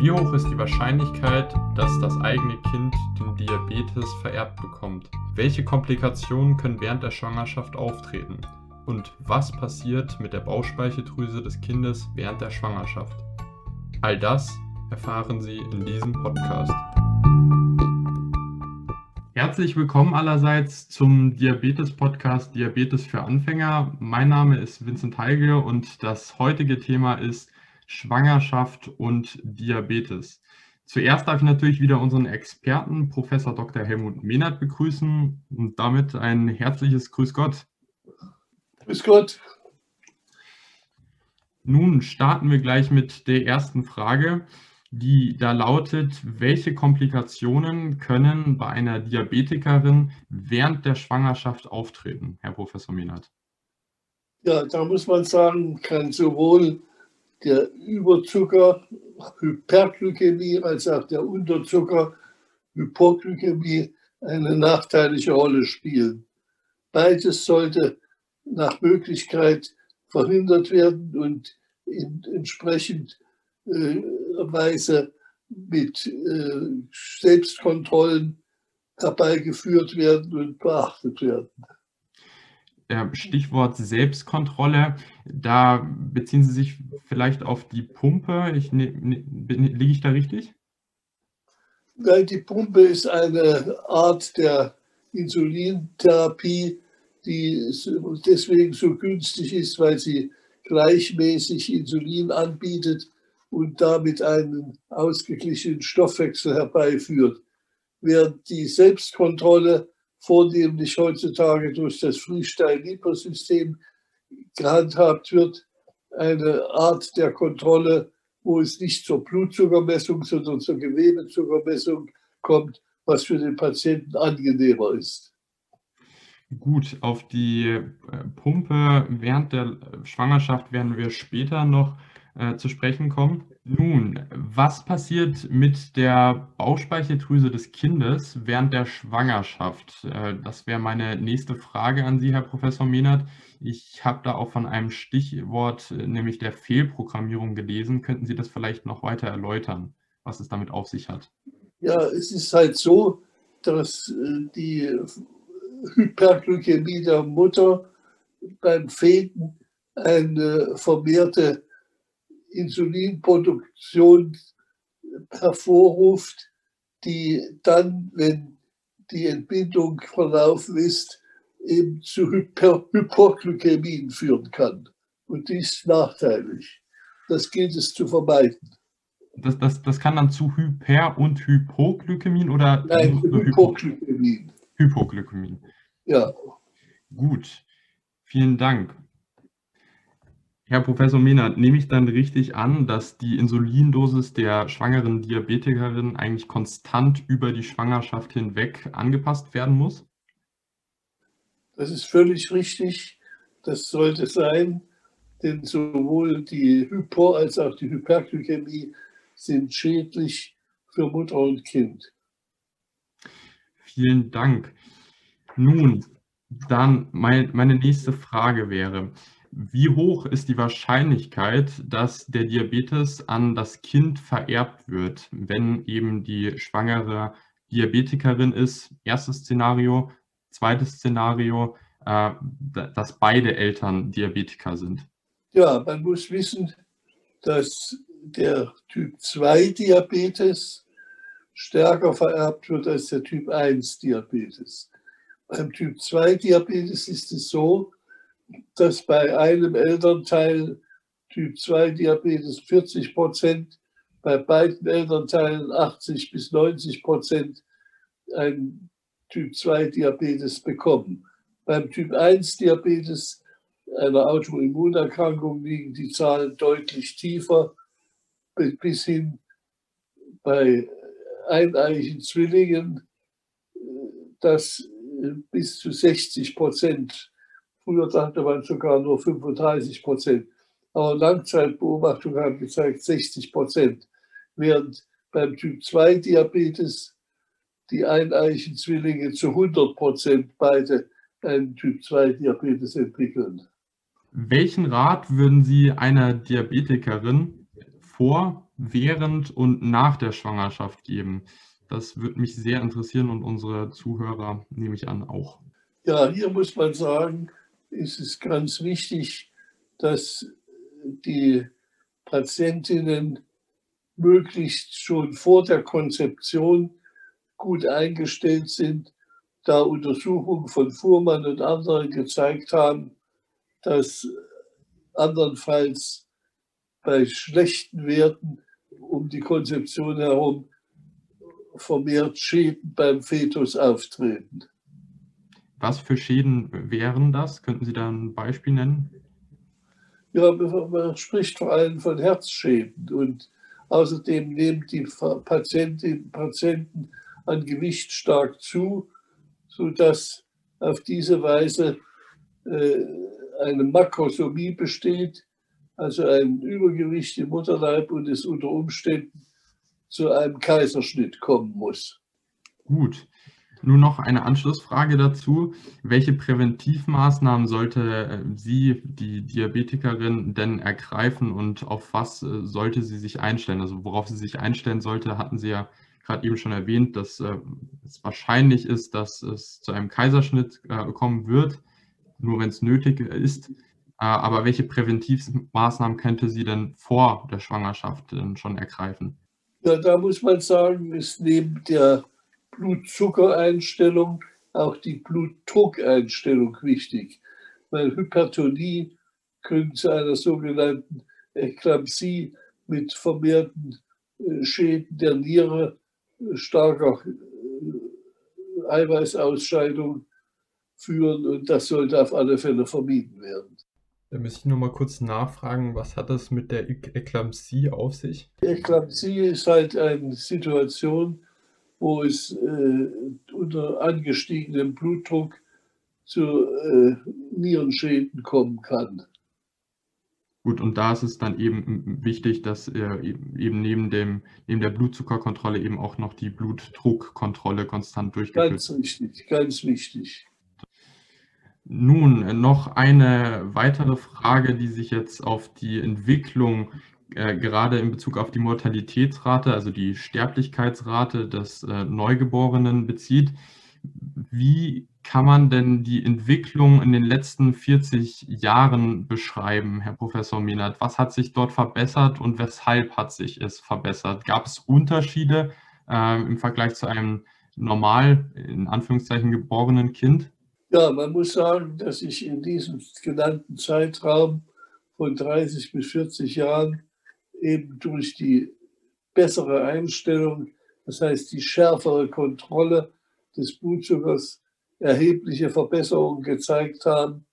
Wie hoch ist die Wahrscheinlichkeit, dass das eigene Kind den Diabetes vererbt bekommt? Welche Komplikationen können während der Schwangerschaft auftreten? Und was passiert mit der Bauchspeicheldrüse des Kindes während der Schwangerschaft? All das erfahren Sie in diesem Podcast. Herzlich willkommen allerseits zum Diabetes-Podcast Diabetes für Anfänger. Mein Name ist Vincent Heige und das heutige Thema ist Schwangerschaft und Diabetes. Zuerst darf ich natürlich wieder unseren Experten, Professor Dr. Helmut Mehnert, begrüßen und damit ein herzliches Grüß Gott. Grüß Gott. Nun starten wir gleich mit der ersten Frage die da lautet, welche Komplikationen können bei einer Diabetikerin während der Schwangerschaft auftreten, Herr Professor Mehnert? Ja, da muss man sagen, kann sowohl der Überzucker, Hyperglykämie, als auch der Unterzucker, Hypoglykämie, eine nachteilige Rolle spielen. Beides sollte nach Möglichkeit verhindert werden und entsprechend äh, Weise mit äh, Selbstkontrollen herbeigeführt werden und beachtet werden. Stichwort Selbstkontrolle, da beziehen Sie sich vielleicht auf die Pumpe. Ich, ne, ne, liege ich da richtig? Nein, die Pumpe ist eine Art der Insulintherapie, die deswegen so günstig ist, weil sie gleichmäßig Insulin anbietet und damit einen ausgeglichenen Stoffwechsel herbeiführt. Während die Selbstkontrolle vornehmlich heutzutage durch das Freestyle-Lieber-System gehandhabt wird, eine Art der Kontrolle, wo es nicht zur Blutzuckermessung, sondern zur Gewebezuckermessung kommt, was für den Patienten angenehmer ist. Gut, auf die äh, Pumpe während der Schwangerschaft werden wir später noch äh, zu sprechen kommen. Nun, was passiert mit der Bauchspeicheldrüse des Kindes während der Schwangerschaft? Äh, das wäre meine nächste Frage an Sie, Herr Professor Mehnert. Ich habe da auch von einem Stichwort, äh, nämlich der Fehlprogrammierung gelesen. Könnten Sie das vielleicht noch weiter erläutern, was es damit auf sich hat? Ja, es ist halt so, dass äh, die Hyperglykämie der Mutter beim Feten eine vermehrte Insulinproduktion hervorruft, die dann, wenn die Entbindung verlaufen ist, eben zu Hyper Hypoglykämien führen kann. Und dies ist nachteilig. Das gilt es zu vermeiden. Das, das, das kann dann zu Hyper- und Hypoglykämien oder? Nein, Hypoglykämien. Hypoglykämien. Ja. Gut, vielen Dank. Herr Professor Mehnert, nehme ich dann richtig an, dass die Insulindosis der schwangeren Diabetikerin eigentlich konstant über die Schwangerschaft hinweg angepasst werden muss? Das ist völlig richtig. Das sollte sein, denn sowohl die Hypo- als auch die Hyperglykämie sind schädlich für Mutter und Kind. Vielen Dank. Nun, dann mein, meine nächste Frage wäre, wie hoch ist die Wahrscheinlichkeit, dass der Diabetes an das Kind vererbt wird, wenn eben die schwangere Diabetikerin ist? Erstes Szenario. Zweites Szenario, äh, dass beide Eltern Diabetiker sind. Ja, man muss wissen, dass der Typ 2 Diabetes stärker vererbt wird als der Typ 1 Diabetes. Beim Typ 2 Diabetes ist es so, dass bei einem Elternteil Typ 2 Diabetes 40 Prozent, bei beiden Elternteilen 80 bis 90 Prozent ein Typ 2 Diabetes bekommen. Beim Typ 1 Diabetes, einer Autoimmunerkrankung, liegen die Zahlen deutlich tiefer, bis hin bei eineiigen Zwillingen, dass bis zu 60 Prozent Früher sagte man sogar nur 35 Prozent. Aber Langzeitbeobachtungen haben gezeigt 60 Prozent. Während beim Typ 2 Diabetes die eineichen Zwillinge zu 100 Prozent beide einen Typ 2 Diabetes entwickeln. Welchen Rat würden Sie einer Diabetikerin vor, während und nach der Schwangerschaft geben? Das würde mich sehr interessieren und unsere Zuhörer nehme ich an auch. Ja, hier muss man sagen, ist es ganz wichtig, dass die Patientinnen möglichst schon vor der Konzeption gut eingestellt sind, da Untersuchungen von Fuhrmann und anderen gezeigt haben, dass andernfalls bei schlechten Werten um die Konzeption herum vermehrt Schäden beim Fetus auftreten. Was für Schäden wären das? Könnten Sie da ein Beispiel nennen? Ja, man spricht vor allem von Herzschäden und außerdem nehmen die Patientinnen Patienten an Gewicht stark zu, sodass auf diese Weise äh, eine Makrosomie besteht, also ein Übergewicht im Mutterleib und es unter Umständen zu einem Kaiserschnitt kommen muss. Gut. Nun noch eine Anschlussfrage dazu. Welche Präventivmaßnahmen sollte äh, sie, die Diabetikerin, denn ergreifen und auf was äh, sollte sie sich einstellen? Also worauf sie sich einstellen sollte, hatten Sie ja gerade eben schon erwähnt, dass äh, es wahrscheinlich ist, dass es zu einem Kaiserschnitt kommen wird, nur wenn es nötig ist. Aber welche Präventivmaßnahmen könnte sie denn vor der Schwangerschaft schon ergreifen? Ja, da muss man sagen, ist neben der Blutzuckereinstellung auch die Blutdruckeinstellung wichtig, weil Hypertonie könnte zu einer sogenannten Eklampsie mit vermehrten äh, Schäden der Niere, äh, starker äh, Eiweißausscheidung führen und das sollte auf alle Fälle vermieden werden. Da müsste ich nur mal kurz nachfragen, was hat das mit der Eklampsie auf sich? Eklampsie ist halt eine Situation, wo es äh, unter angestiegenem Blutdruck zu äh, Nierenschäden kommen kann. Gut, und da ist es dann eben wichtig, dass äh, eben neben, dem, neben der Blutzuckerkontrolle eben auch noch die Blutdruckkontrolle konstant durchgeführt wird. Ganz richtig, ganz wichtig. Nun noch eine weitere Frage, die sich jetzt auf die Entwicklung äh, gerade in Bezug auf die Mortalitätsrate, also die Sterblichkeitsrate des äh, Neugeborenen bezieht. Wie kann man denn die Entwicklung in den letzten 40 Jahren beschreiben, Herr Professor Minert? Was hat sich dort verbessert und weshalb hat sich es verbessert? Gab es Unterschiede äh, im Vergleich zu einem normal, in Anführungszeichen, geborenen Kind? Ja, man muss sagen, dass ich in diesem genannten Zeitraum von 30 bis 40 Jahren eben durch die bessere Einstellung, das heißt die schärfere Kontrolle des Blutzuckers, erhebliche Verbesserungen gezeigt haben,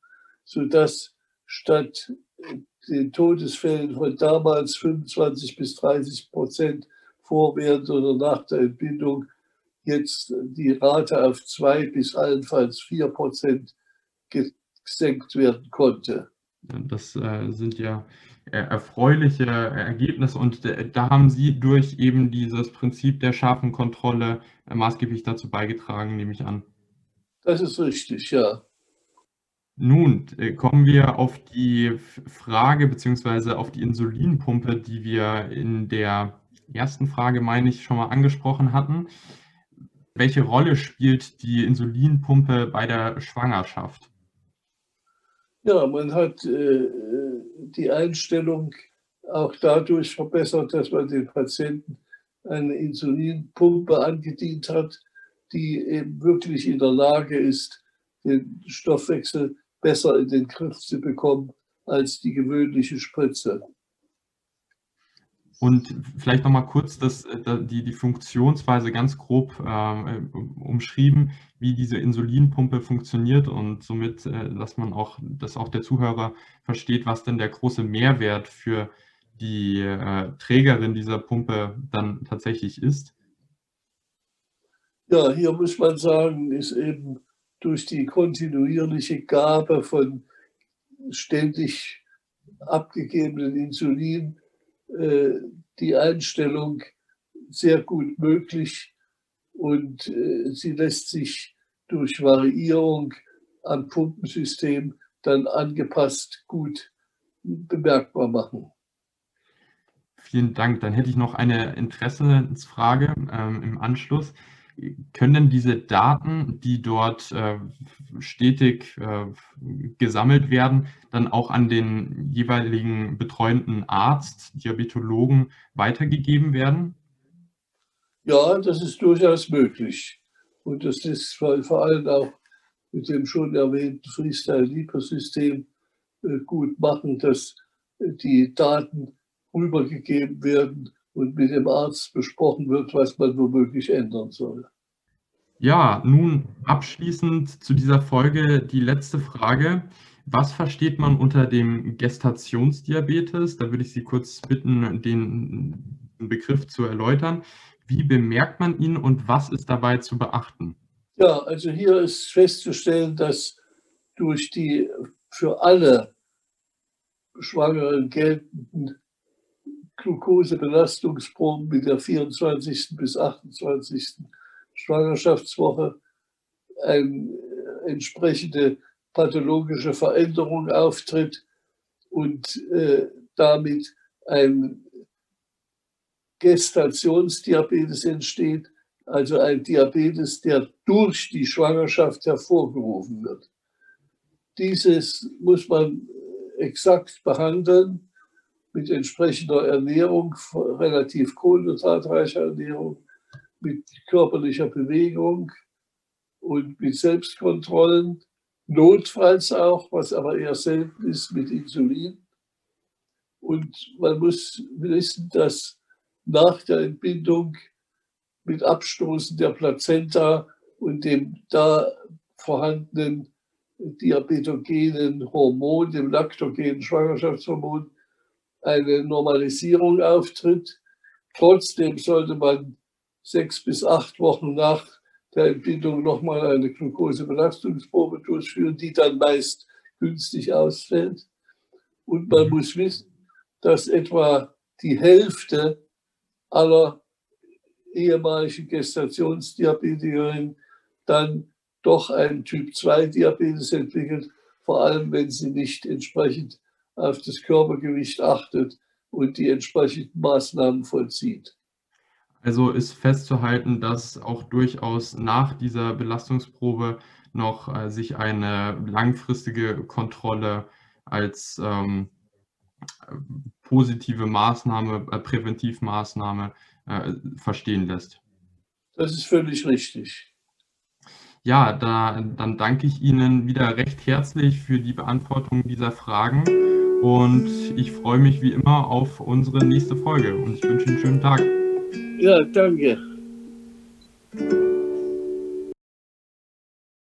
sodass statt den Todesfällen von damals 25 bis 30 Prozent vor, während oder nach der Entbindung jetzt die Rate auf zwei bis allenfalls vier Prozent gesenkt werden konnte. Das äh, sind ja erfreuliche Ergebnisse und äh, da haben Sie durch eben dieses Prinzip der scharfen Kontrolle äh, maßgeblich dazu beigetragen, nehme ich an. Das ist richtig, ja. Nun kommen wir auf die Frage beziehungsweise auf die Insulinpumpe, die wir in der ersten Frage, meine ich, schon mal angesprochen hatten. Welche Rolle spielt die Insulinpumpe bei der Schwangerschaft? Ja, man hat äh, die Einstellung auch dadurch verbessert, dass man den Patienten eine Insulinpumpe angedient hat, die eben wirklich in der Lage ist, den Stoffwechsel besser in den Griff zu bekommen als die gewöhnliche Spritze. Und vielleicht noch mal kurz das, äh, die, die Funktionsweise ganz grob äh, umschrieben, wie diese Insulinpumpe funktioniert und somit, äh, dass man auch, dass auch der Zuhörer versteht, was denn der große Mehrwert für die äh, Trägerin dieser Pumpe dann tatsächlich ist. Ja, hier muss man sagen, ist eben durch die kontinuierliche Gabe von ständig abgegebenen Insulin äh, die Einstellung sehr gut möglich und äh, sie lässt sich durch Variierung am Pumpensystem dann angepasst gut bemerkbar machen. vielen Dank. Dann hätte ich noch eine Interessensfrage ähm, im Anschluss. Können diese Daten, die dort äh, stetig äh, gesammelt werden, dann auch an den jeweiligen betreuenden Arzt, Diabetologen weitergegeben werden? Ja, das ist durchaus möglich. Und das ist vor allem auch mit dem schon erwähnten Freestyle-Liefer-System äh, gut machen, dass die Daten rübergegeben werden und mit dem Arzt besprochen wird, was man womöglich ändern soll. Ja, nun abschließend zu dieser Folge die letzte Frage. Was versteht man unter dem Gestationsdiabetes? Da würde ich Sie kurz bitten, den Begriff zu erläutern. Wie bemerkt man ihn und was ist dabei zu beachten? Ja, also hier ist festzustellen, dass durch die für alle Schwangeren geltenden Glukosebelastungsproben mit der 24. bis 28. Schwangerschaftswoche eine entsprechende pathologische Veränderung auftritt und äh, damit ein Gestationsdiabetes entsteht, also ein Diabetes, der durch die Schwangerschaft hervorgerufen wird. Dieses muss man exakt behandeln mit entsprechender Ernährung, relativ kohlenhydratreicher Ernährung, mit körperlicher Bewegung und mit Selbstkontrollen, notfalls auch, was aber eher selten ist, mit Insulin. Und man muss wissen, dass nach der Entbindung mit Abstoßen der Plazenta und dem da vorhandenen diabetogenen Hormon, dem laktogenen Schwangerschaftshormon, eine Normalisierung auftritt. Trotzdem sollte man sechs bis acht Wochen nach der Entbindung nochmal eine Glukosebelastungsprobe durchführen, die dann meist günstig ausfällt. Und man muss wissen, dass etwa die Hälfte aller ehemaligen Gestationsdiabetikerinnen dann doch einen Typ-2-Diabetes entwickelt, vor allem wenn sie nicht entsprechend auf das Körpergewicht achtet und die entsprechenden Maßnahmen vollzieht. Also ist festzuhalten, dass auch durchaus nach dieser Belastungsprobe noch äh, sich eine langfristige Kontrolle als ähm, positive Maßnahme, äh, Präventivmaßnahme äh, verstehen lässt. Das ist völlig richtig. Ja, da, dann danke ich Ihnen wieder recht herzlich für die Beantwortung dieser Fragen und ich freue mich wie immer auf unsere nächste Folge und ich wünsche Ihnen einen schönen Tag. Ja, danke.